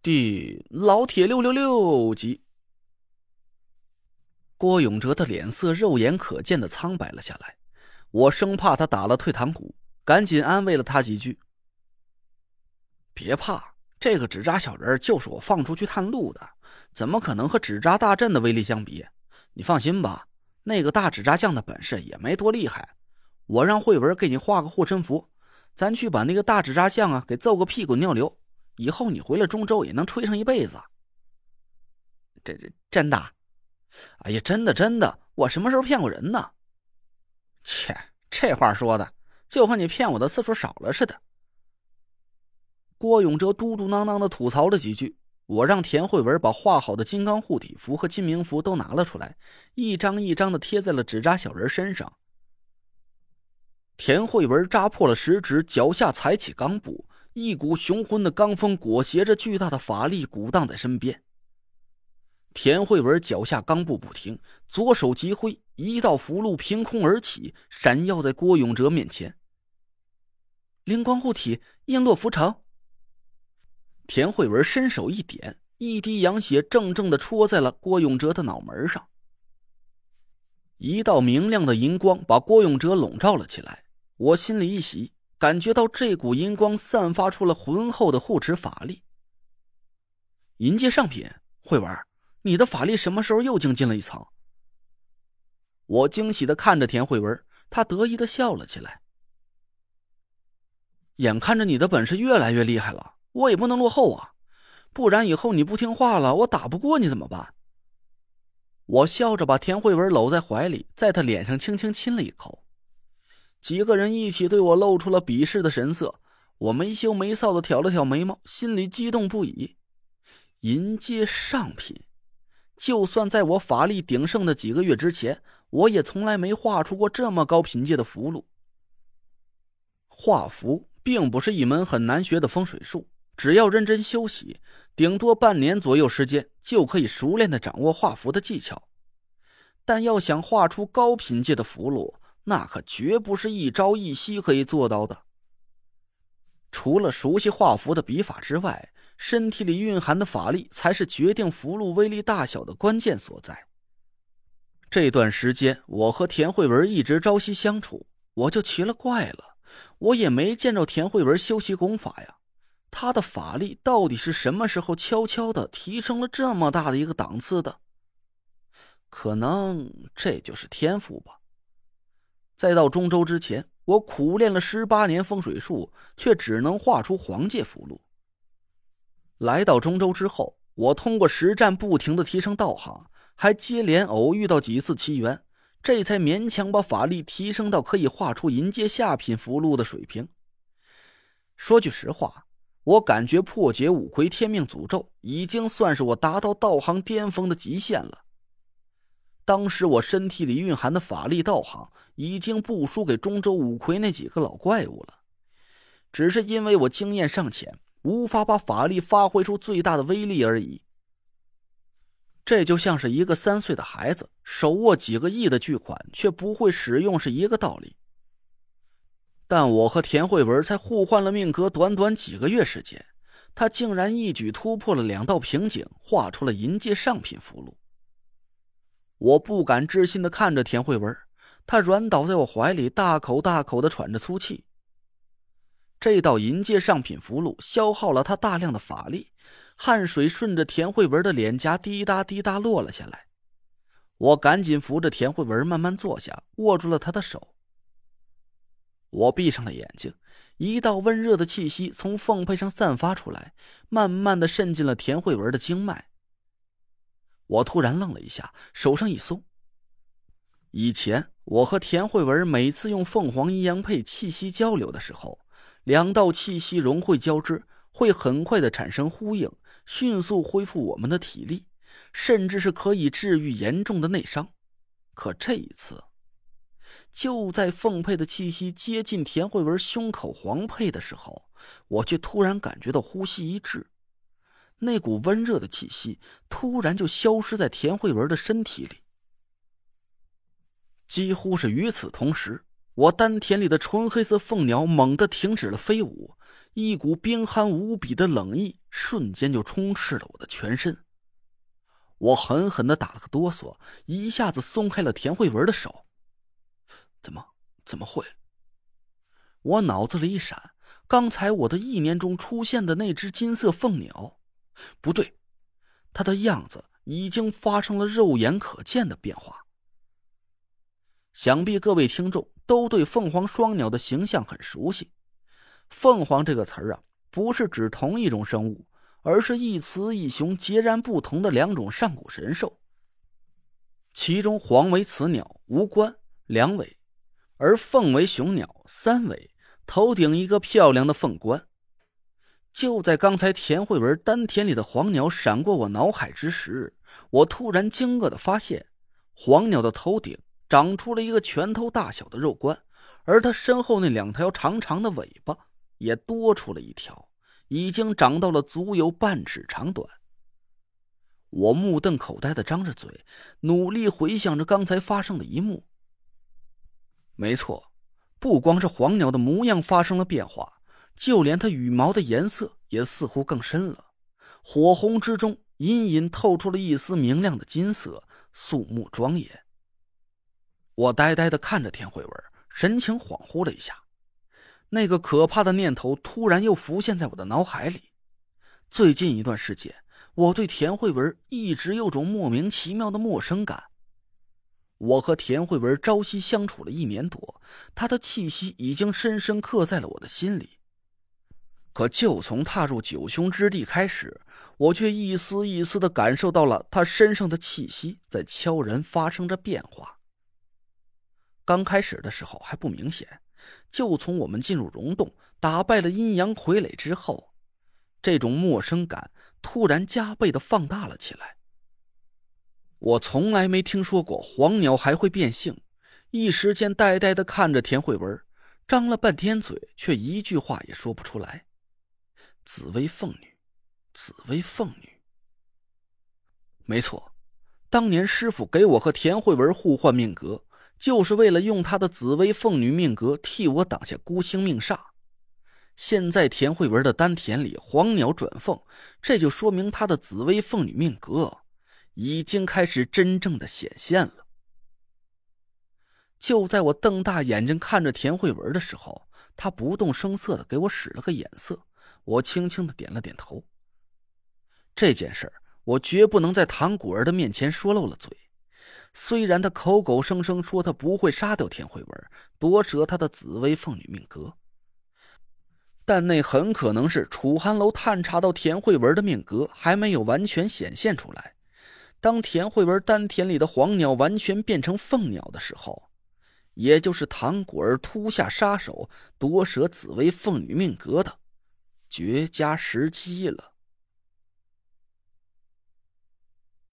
第老铁六六六集，郭永哲的脸色肉眼可见的苍白了下来，我生怕他打了退堂鼓，赶紧安慰了他几句：“别怕，这个纸扎小人就是我放出去探路的，怎么可能和纸扎大阵的威力相比？你放心吧，那个大纸扎匠的本事也没多厉害，我让慧文给你画个护身符，咱去把那个大纸扎匠啊给揍个屁滚尿流。”以后你回了中州也能吹上一辈子。这这真的？哎呀，真的真的，我什么时候骗过人呢？切，这话说的就和你骗我的次数少了似的。郭永哲嘟嘟囔囔的吐槽了几句，我让田慧文把画好的金刚护体符和金明符都拿了出来，一张一张的贴在了纸扎小人身上。田慧文扎破了食指，脚下踩起钢步。一股雄浑的罡风裹挟着巨大的法力鼓荡在身边。田慧文脚下钢步不停，左手急挥，一道符箓凭空而起，闪耀在郭永哲面前。灵光护体，璎珞符成。田慧文伸手一点，一滴阳血正正的戳在了郭永哲的脑门上。一道明亮的银光把郭永哲笼罩了起来，我心里一喜。感觉到这股银光散发出了浑厚的护持法力。银阶上品，慧文，你的法力什么时候又精进了一层？我惊喜的看着田慧文，他得意的笑了起来。眼看着你的本事越来越厉害了，我也不能落后啊，不然以后你不听话了，我打不过你怎么办？我笑着把田慧文搂在怀里，在他脸上轻轻亲了一口。几个人一起对我露出了鄙视的神色，我没羞没臊的挑了挑眉毛，心里激动不已。银阶上品，就算在我法力鼎盛的几个月之前，我也从来没画出过这么高品阶的符箓。画符并不是一门很难学的风水术，只要认真修习，顶多半年左右时间就可以熟练的掌握画符的技巧。但要想画出高品阶的符箓，那可绝不是一朝一夕可以做到的。除了熟悉画符的笔法之外，身体里蕴含的法力才是决定符箓威力大小的关键所在。这段时间，我和田慧文一直朝夕相处，我就奇了怪了，我也没见着田慧文修习功法呀，他的法力到底是什么时候悄悄的提升了这么大的一个档次的？可能这就是天赋吧。在到中州之前，我苦练了十八年风水术，却只能画出黄界符箓。来到中州之后，我通过实战不停的提升道行，还接连偶遇到几次奇缘，这才勉强把法力提升到可以画出银阶下品符箓的水平。说句实话，我感觉破解五魁天命诅咒已经算是我达到道行巅峰的极限了。当时我身体里蕴含的法力道行已经不输给中州五魁那几个老怪物了，只是因为我经验尚浅，无法把法力发挥出最大的威力而已。这就像是一个三岁的孩子手握几个亿的巨款，却不会使用是一个道理。但我和田慧文才互换了命格，短短几个月时间，他竟然一举突破了两道瓶颈，画出了银界上品符箓。我不敢置信的看着田慧文，她软倒在我怀里，大口大口的喘着粗气。这道银阶上品符箓消耗了他大量的法力，汗水顺着田慧文的脸颊滴答滴答落了下来。我赶紧扶着田慧文慢慢坐下，握住了她的手。我闭上了眼睛，一道温热的气息从凤佩上散发出来，慢慢的渗进了田慧文的经脉。我突然愣了一下，手上一松。以前我和田慧文每次用凤凰阴阳配气息交流的时候，两道气息融会交织，会很快的产生呼应，迅速恢复我们的体力，甚至是可以治愈严重的内伤。可这一次，就在凤佩的气息接近田慧文胸口黄佩的时候，我却突然感觉到呼吸一滞。那股温热的气息突然就消失在田慧文的身体里。几乎是与此同时，我丹田里的纯黑色凤鸟猛地停止了飞舞，一股冰寒无比的冷意瞬间就充斥了我的全身。我狠狠的打了个哆嗦，一下子松开了田慧文的手。怎么？怎么会？我脑子里一闪，刚才我的意念中出现的那只金色凤鸟，不对，它的样子已经发生了肉眼可见的变化。想必各位听众都对凤凰双鸟的形象很熟悉。凤凰这个词儿啊，不是指同一种生物。而是一雌一雄截然不同的两种上古神兽。其中黄为雌鸟，无冠，两尾；而凤为雄鸟，三尾，头顶一个漂亮的凤冠。就在刚才，田慧文丹田里的黄鸟闪过我脑海之时，我突然惊愕的发现，黄鸟的头顶长出了一个拳头大小的肉冠，而它身后那两条长长的尾巴也多出了一条。已经长到了足有半尺长短。我目瞪口呆的张着嘴，努力回想着刚才发生的一幕。没错，不光是黄鸟的模样发生了变化，就连它羽毛的颜色也似乎更深了，火红之中隐隐透出了一丝明亮的金色，肃穆庄严。我呆呆的看着田慧文，神情恍惚了一下。那个可怕的念头突然又浮现在我的脑海里。最近一段时间，我对田慧文一直有种莫名其妙的陌生感。我和田慧文朝夕相处了一年多，她的气息已经深深刻在了我的心里。可就从踏入九凶之地开始，我却一丝一丝的感受到了他身上的气息在悄然发生着变化。刚开始的时候还不明显。就从我们进入溶洞，打败了阴阳傀儡之后，这种陌生感突然加倍的放大了起来。我从来没听说过黄鸟还会变性，一时间呆呆的看着田慧文，张了半天嘴，却一句话也说不出来。紫薇凤女，紫薇凤女。没错，当年师傅给我和田慧文互换命格。就是为了用他的紫薇凤女命格替我挡下孤星命煞。现在田慧文的丹田里黄鸟转凤，这就说明他的紫薇凤女命格已经开始真正的显现了。就在我瞪大眼睛看着田慧文的时候，他不动声色的给我使了个眼色，我轻轻的点了点头。这件事我绝不能在唐果儿的面前说漏了嘴。虽然他口口声声说他不会杀掉田慧文，夺舍他的紫薇凤女命格，但那很可能是楚寒楼探查到田慧文的命格还没有完全显现出来。当田慧文丹田里的黄鸟完全变成凤鸟的时候，也就是唐果儿突下杀手夺舍紫薇凤女命格的绝佳时机了。